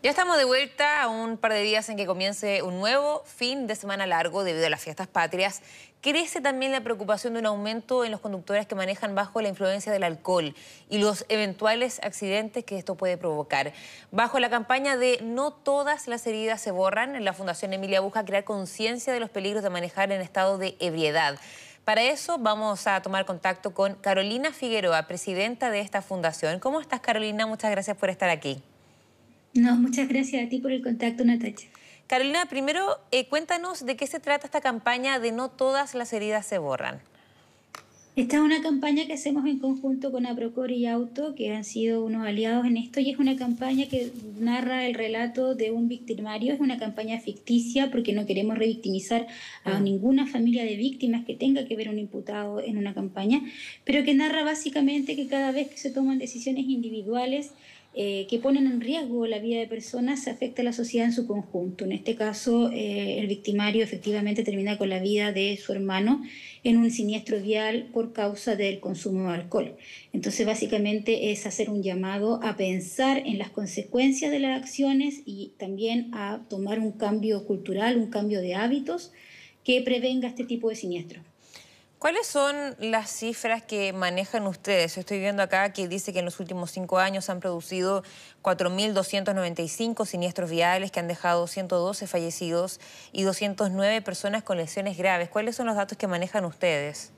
Ya estamos de vuelta a un par de días en que comience un nuevo fin de semana largo debido a las fiestas patrias. Crece también la preocupación de un aumento en los conductores que manejan bajo la influencia del alcohol y los eventuales accidentes que esto puede provocar. Bajo la campaña de No todas las heridas se borran, la Fundación Emilia busca crear conciencia de los peligros de manejar en estado de ebriedad. Para eso vamos a tomar contacto con Carolina Figueroa, presidenta de esta fundación. ¿Cómo estás, Carolina? Muchas gracias por estar aquí. No, muchas gracias a ti por el contacto, Natacha. Carolina, primero eh, cuéntanos de qué se trata esta campaña de No todas las heridas se borran. Esta es una campaña que hacemos en conjunto con Aprocor y Auto, que han sido unos aliados en esto, y es una campaña que narra el relato de un victimario. Es una campaña ficticia porque no queremos revictimizar a ah. ninguna familia de víctimas que tenga que ver un imputado en una campaña, pero que narra básicamente que cada vez que se toman decisiones individuales, eh, que ponen en riesgo la vida de personas se afecta a la sociedad en su conjunto. En este caso, eh, el victimario efectivamente termina con la vida de su hermano en un siniestro vial por causa del consumo de alcohol. Entonces, básicamente es hacer un llamado a pensar en las consecuencias de las acciones y también a tomar un cambio cultural, un cambio de hábitos que prevenga este tipo de siniestros. ¿Cuáles son las cifras que manejan ustedes? Estoy viendo acá que dice que en los últimos cinco años han producido 4.295 siniestros viales que han dejado 112 fallecidos y 209 personas con lesiones graves. ¿Cuáles son los datos que manejan ustedes?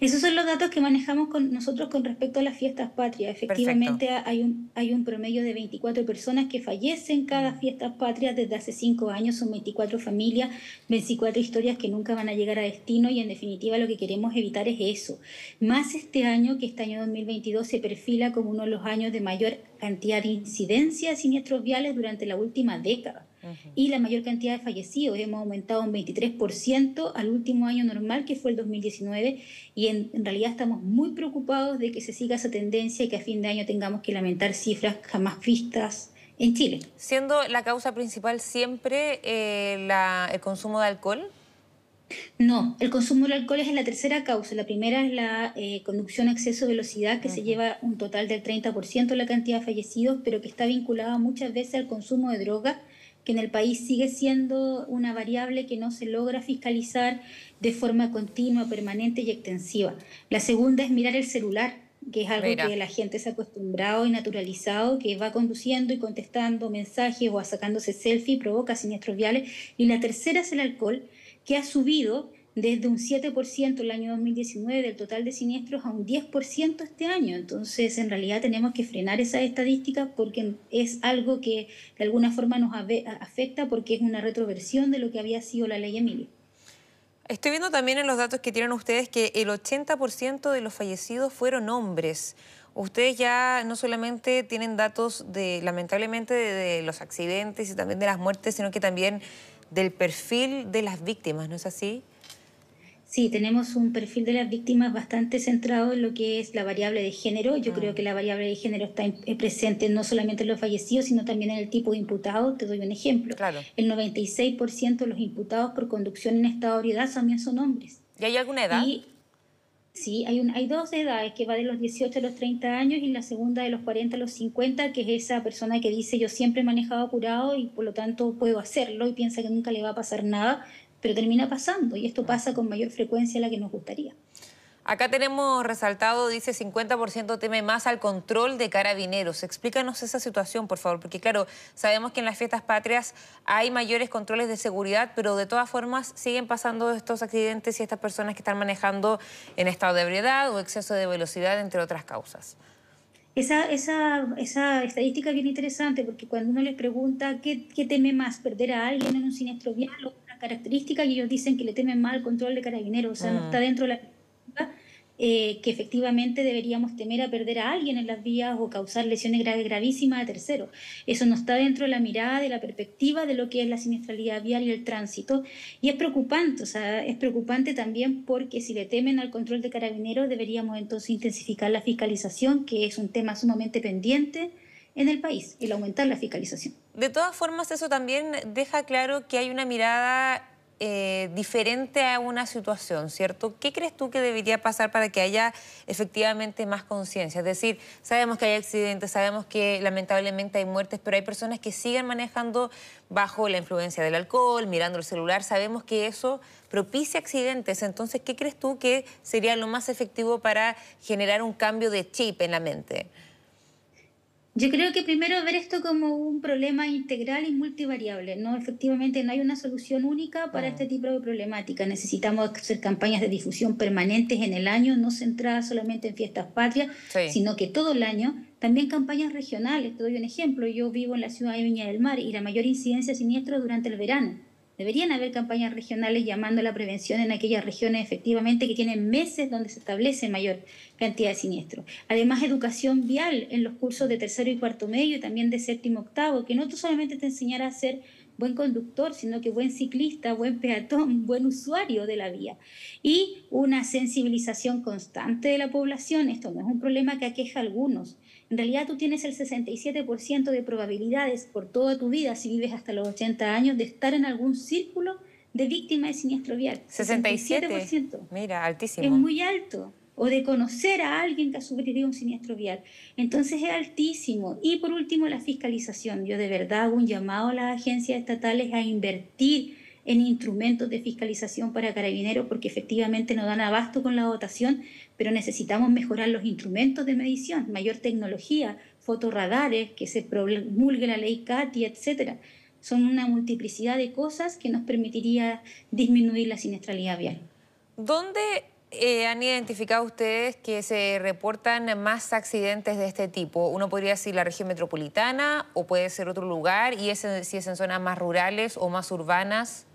Esos son los datos que manejamos con nosotros con respecto a las fiestas patrias. Efectivamente, hay un, hay un promedio de 24 personas que fallecen cada mm. fiesta patria desde hace 5 años. Son 24 familias, 24 historias que nunca van a llegar a destino y en definitiva lo que queremos evitar es eso. Más este año, que este año 2022 se perfila como uno de los años de mayor cantidad de incidencia de siniestros viales durante la última década y la mayor cantidad de fallecidos. Hemos aumentado un 23% al último año normal, que fue el 2019, y en, realidad estamos muy preocupados de que se siga esa tendencia y que a fin de año tengamos que lamentar cifras jamás vistas en Chile. ¿Siendo la causa principal siempre eh, el consumo de alcohol? No, el consumo de alcohol es la tercera causa. La primera es la eh, conducción a exceso de velocidad, que se lleva un total del 30% de la cantidad de fallecidos, pero que está vinculada muchas veces al consumo de drogas que en el país sigue siendo una variable que no se logra fiscalizar de forma continua, permanente y extensiva. La segunda es mirar el celular, que es algo que la gente se ha acostumbrado y naturalizado, que va conduciendo y contestando mensajes o sacándose selfie, provoca siniestros viales. Y la tercera es el alcohol, que ha subido desde un 7% el año 2019 del total de siniestros a un 10% este año. Entonces, en realidad tenemos que frenar esas estadísticas porque es algo que de alguna forma nos afecta porque es una retroversión de lo que había sido la ley Emilio. Estoy viendo también en los datos que tienen ustedes que el 80% de los fallecidos fueron hombres. Ustedes ya no solamente tienen datos de, lamentablemente, de los accidentes y también de las muertes, sino que también del perfil de las víctimas, ¿no es así? Sí, tenemos un perfil de las víctimas bastante centrado en lo que es la variable de género. Yo creo ah. que la variable de género está eh, presente no solamente en los fallecidos, sino también en el tipo de imputado. Te doy un ejemplo. Claro. El 96% de los imputados por conducción en estado de ebriedad también son hombres. ¿Y hay alguna edad? sí, hay, un, hay dos edades, que va de los 18 a los 30 años y la segunda de los 40 a los 50, que es esa persona que dice yo siempre he manejado apurado y por lo tanto puedo hacerlo y piensa que nunca le va a pasar nada pero termina pasando y esto pasa con mayor frecuencia de la que nos gustaría. Acá tenemos resaltado, dice 50% teme más al control de carabineros. Explícanos esa situación, por favor, porque claro, sabemos que en las fiestas patrias hay mayores controles de seguridad, pero de todas formas siguen pasando estos accidentes y estas personas que están manejando en estado de ebriedad o exceso de velocidad, entre otras causas. Esa, esa, esa estadística es bien interesante porque cuando uno les pregunta qué, qué teme más, perder a alguien en un siniestro vial o una característica, y ellos dicen que le temen más al control de carabineros, o sea, no ah. está dentro de la eh, que efectivamente deberíamos temer a perder a alguien en las vías o causar lesiones graves gravísimas a terceros. Eso no está dentro de la mirada, de la perspectiva de lo que es la siniestralidad vial y el tránsito. Y es preocupante, o sea, es preocupante también porque si le temen al control de carabineros deberíamos entonces intensificar la fiscalización, que es un tema sumamente pendiente en el país, el aumentar la fiscalización. De todas formas, eso también deja claro que hay una mirada eh, diferente a una situación, ¿cierto? ¿Qué crees tú que debería pasar para que haya efectivamente más conciencia? Es decir, sabemos que hay accidentes, sabemos que lamentablemente hay muertes, pero hay personas que siguen manejando bajo la influencia del alcohol, mirando el celular, sabemos que eso propicia accidentes. Entonces, ¿qué crees tú que sería lo más efectivo para generar un cambio de chip en la mente? Yo creo que primero ver esto como un problema integral y multivariable. No, efectivamente, no hay una solución única para este tipo de problemática. Necesitamos hacer campañas de difusión permanentes en el año, no centradas solamente en fiestas patrias, sino que todo el año. También campañas regionales. Te doy un ejemplo. Yo vivo en la ciudad de Viña del Mar y la mayor incidencia de siniestros durante el verano. Deberían haber campañas regionales llamando a la prevención en aquellas regiones efectivamente que tienen meses donde se establece mayor cantidad de siniestros. Además, educación vial en los cursos de tercero y cuarto medio y también de séptimo octavo, que no solamente te enseñará a ser buen conductor, sino que buen ciclista, buen peatón, buen usuario de la vía. Y una sensibilización constante de la población. Esto no es un problema que aqueja a algunos. En realidad tú tienes el 67% de probabilidades por toda tu vida, si vives hasta los 80 años, de estar en algún círculo de víctima de siniestro vial. 67%. Mira, altísimo. Es muy alto. O de conocer a alguien que ha sufrido un siniestro vial. Entonces es altísimo. Y por último, la fiscalización. Yo de verdad hago un llamado a las agencias estatales a invertir en instrumentos de fiscalización para carabineros porque efectivamente no dan abasto con la dotación, pero necesitamos mejorar los instrumentos de medición, mayor tecnología, fotorradares, que se promulgue la ley CATI, etcétera. Son una multiplicidad de cosas que nos permitiría disminuir la siniestralidad vial. ¿Dónde eh, han identificado ustedes que se reportan más accidentes de este tipo? Uno podría decir la región metropolitana o puede ser otro lugar, y ese, si es en zonas más rurales o más urbanas.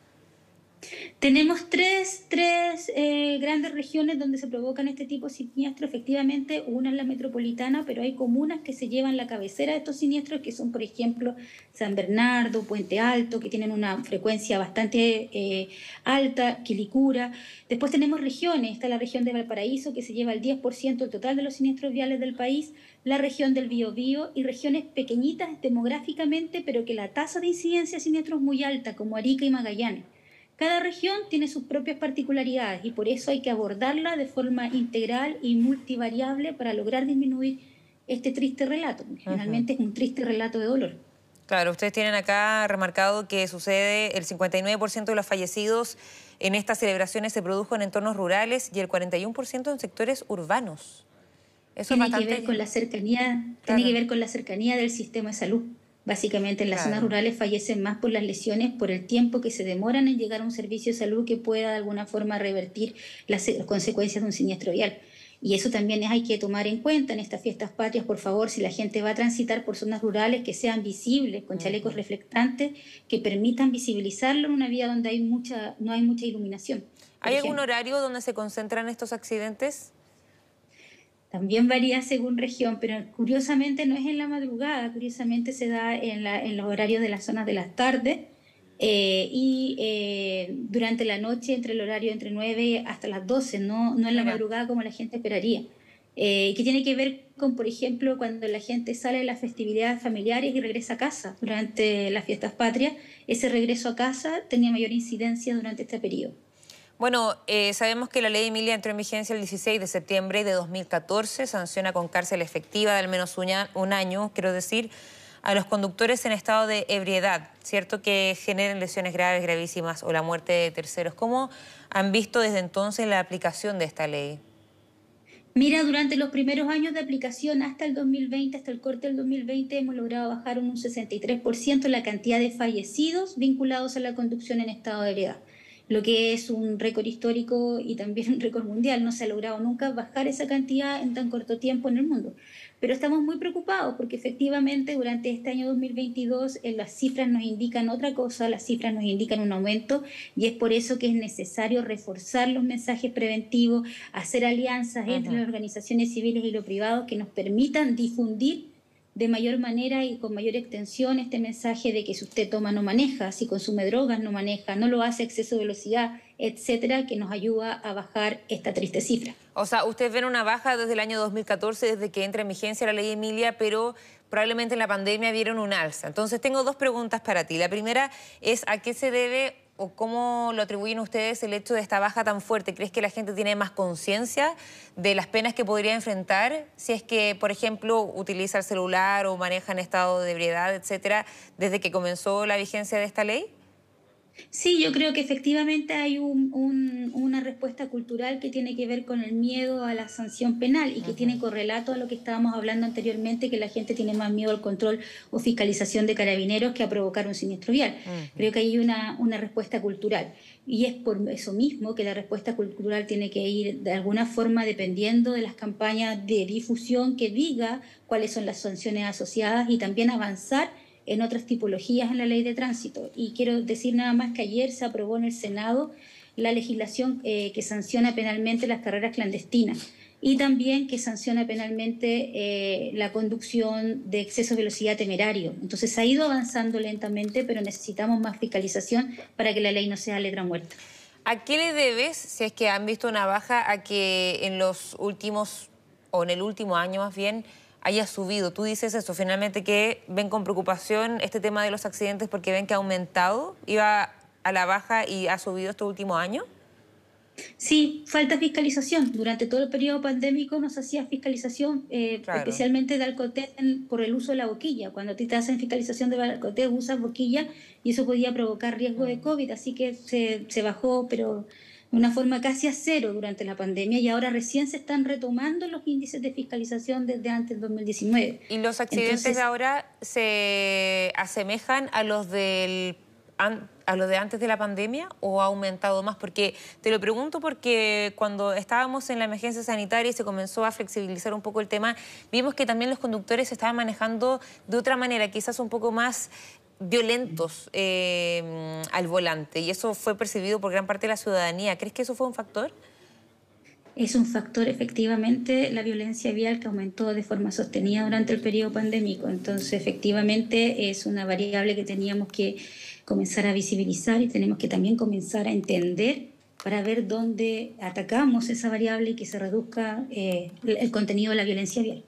Tenemos tres, tres eh, grandes regiones donde se provocan este tipo de siniestros. Efectivamente, una es la metropolitana, pero hay comunas que se llevan la cabecera de estos siniestros, que son, por ejemplo, San Bernardo, Puente Alto, que tienen una frecuencia bastante eh, alta, Quilicura. Después tenemos regiones, está la región de Valparaíso, que se lleva el 10% del total de los siniestros viales del país, la región del Biobío y regiones pequeñitas demográficamente, pero que la tasa de incidencia de siniestros es muy alta, como Arica y Magallanes. Cada región tiene sus propias particularidades y por eso hay que abordarla de forma integral y multivariable para lograr disminuir este triste relato. Generalmente es un triste relato de dolor. Claro, ustedes tienen acá remarcado que sucede el 59% de los fallecidos en estas celebraciones se produjo en entornos rurales y el 41% en sectores urbanos. Eso tiene que ver con la cercanía, tiene que ver con la cercanía del sistema de salud. Básicamente en las zonas rurales fallecen más por las lesiones, por el tiempo que se demoran en llegar a un servicio de salud que pueda de alguna forma revertir las consecuencias de un siniestro vial. Y eso también hay que tomar en cuenta en estas fiestas patrias, por favor, si la gente va a transitar por zonas rurales, que sean visibles, con chalecos reflectantes, que permitan visibilizarlo en una vía donde hay mucha, no hay mucha iluminación. ¿Hay algún horario donde se concentran estos accidentes? También varía según región, pero curiosamente no es en la madrugada, curiosamente se da en, la, en los horarios de las zonas de las tardes eh, y eh, durante la noche entre el horario entre 9 hasta las 12, no, no en la madrugada como la gente esperaría. Eh, que tiene que ver con, por ejemplo, cuando la gente sale de las festividades familiares y regresa a casa durante las fiestas patrias, ese regreso a casa tenía mayor incidencia durante este periodo. Bueno, eh, sabemos que la ley Emilia entró en vigencia el 16 de septiembre de 2014, sanciona con cárcel efectiva de al menos un año, quiero decir, a los conductores en estado de ebriedad, ¿cierto? Que generen lesiones graves, gravísimas o la muerte de terceros. ¿Cómo han visto desde entonces la aplicación de esta ley? Mira, durante los primeros años de aplicación hasta el 2020, hasta el corte del 2020, hemos logrado bajar un 63% la cantidad de fallecidos vinculados a la conducción en estado de ebriedad lo que es un récord histórico y también un récord mundial. No se ha logrado nunca bajar esa cantidad en tan corto tiempo en el mundo. Pero estamos muy preocupados porque efectivamente durante este año 2022 eh, las cifras nos indican otra cosa, las cifras nos indican un aumento y es por eso que es necesario reforzar los mensajes preventivos, hacer alianzas entre las organizaciones civiles y lo privado que nos permitan difundir de mayor manera y con mayor extensión este mensaje de que si usted toma no maneja, si consume drogas no maneja, no lo hace a exceso de velocidad, etcétera, que nos ayuda a bajar esta triste cifra. O sea, ustedes ven una baja desde el año 2014, desde que entra en vigencia la ley Emilia, pero probablemente en la pandemia vieron un alza. Entonces tengo dos preguntas para ti. La primera es a qué se debe o cómo lo atribuyen ustedes el hecho de esta baja tan fuerte? ¿Crees que la gente tiene más conciencia de las penas que podría enfrentar si es que, por ejemplo, utiliza el celular o maneja en estado de ebriedad, etcétera, desde que comenzó la vigencia de esta ley? Sí, yo creo que efectivamente hay una respuesta cultural que tiene que ver con el miedo a la sanción penal y que tiene correlato a lo que estábamos hablando anteriormente, que la gente tiene más miedo al control o fiscalización de carabineros que a provocar un siniestro vial. Creo que hay una, una respuesta cultural. Y es por eso mismo que la respuesta cultural tiene que ir de alguna forma dependiendo de las campañas de difusión que diga cuáles son las sanciones asociadas y también avanzar en otras tipologías en la ley de tránsito. Y quiero decir nada más que ayer se aprobó en el Senado la legislación eh, que sanciona penalmente las carreras clandestinas y también que sanciona penalmente eh, la conducción de exceso de velocidad temerario. Entonces ha ido avanzando lentamente, pero necesitamos más fiscalización para que la ley no sea letra muerta. ¿A qué le debes, si es que han visto una baja, a que en los últimos, o en el último año más bien, haya subido. Tú dices eso, finalmente que ven con preocupación este tema de los accidentes porque ven que ha aumentado, iba a la baja y ha subido este último año. Sí, falta fiscalización. Durante todo el periodo pandémico nos hacía fiscalización, eh, especialmente de alcotel por el uso de la boquilla. Cuando te hacen fiscalización de alcotel usas boquilla y eso podía provocar riesgo de mm. COVID, así que se, se bajó, pero de una forma casi a cero durante la pandemia y ahora recién se están retomando los índices de fiscalización desde antes del 2019. ¿Y los accidentes de ahora se asemejan a los del a los de antes de la pandemia o ha aumentado más? Porque te lo pregunto porque cuando estábamos en la emergencia sanitaria y se comenzó a flexibilizar un poco el tema, vimos que también los conductores se estaban manejando de otra manera, quizás un poco más violentos eh, al volante y eso fue percibido por gran parte de la ciudadanía. ¿Crees que eso fue un factor? Es un factor efectivamente la violencia vial que aumentó de forma sostenida durante el periodo pandémico. Entonces efectivamente es una variable que teníamos que comenzar a visibilizar y tenemos que también comenzar a entender para ver dónde atacamos esa variable y que se reduzca eh, el contenido de la violencia vial.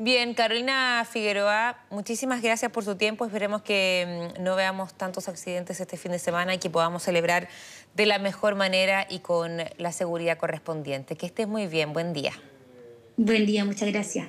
Bien, Carolina Figueroa, muchísimas gracias por su tiempo. Esperemos que mm, no veamos tantos accidentes este fin de semana y que podamos celebrar de la mejor manera y con la seguridad correspondiente. Que estés muy bien. Buen día. Buen día, muchas gracias.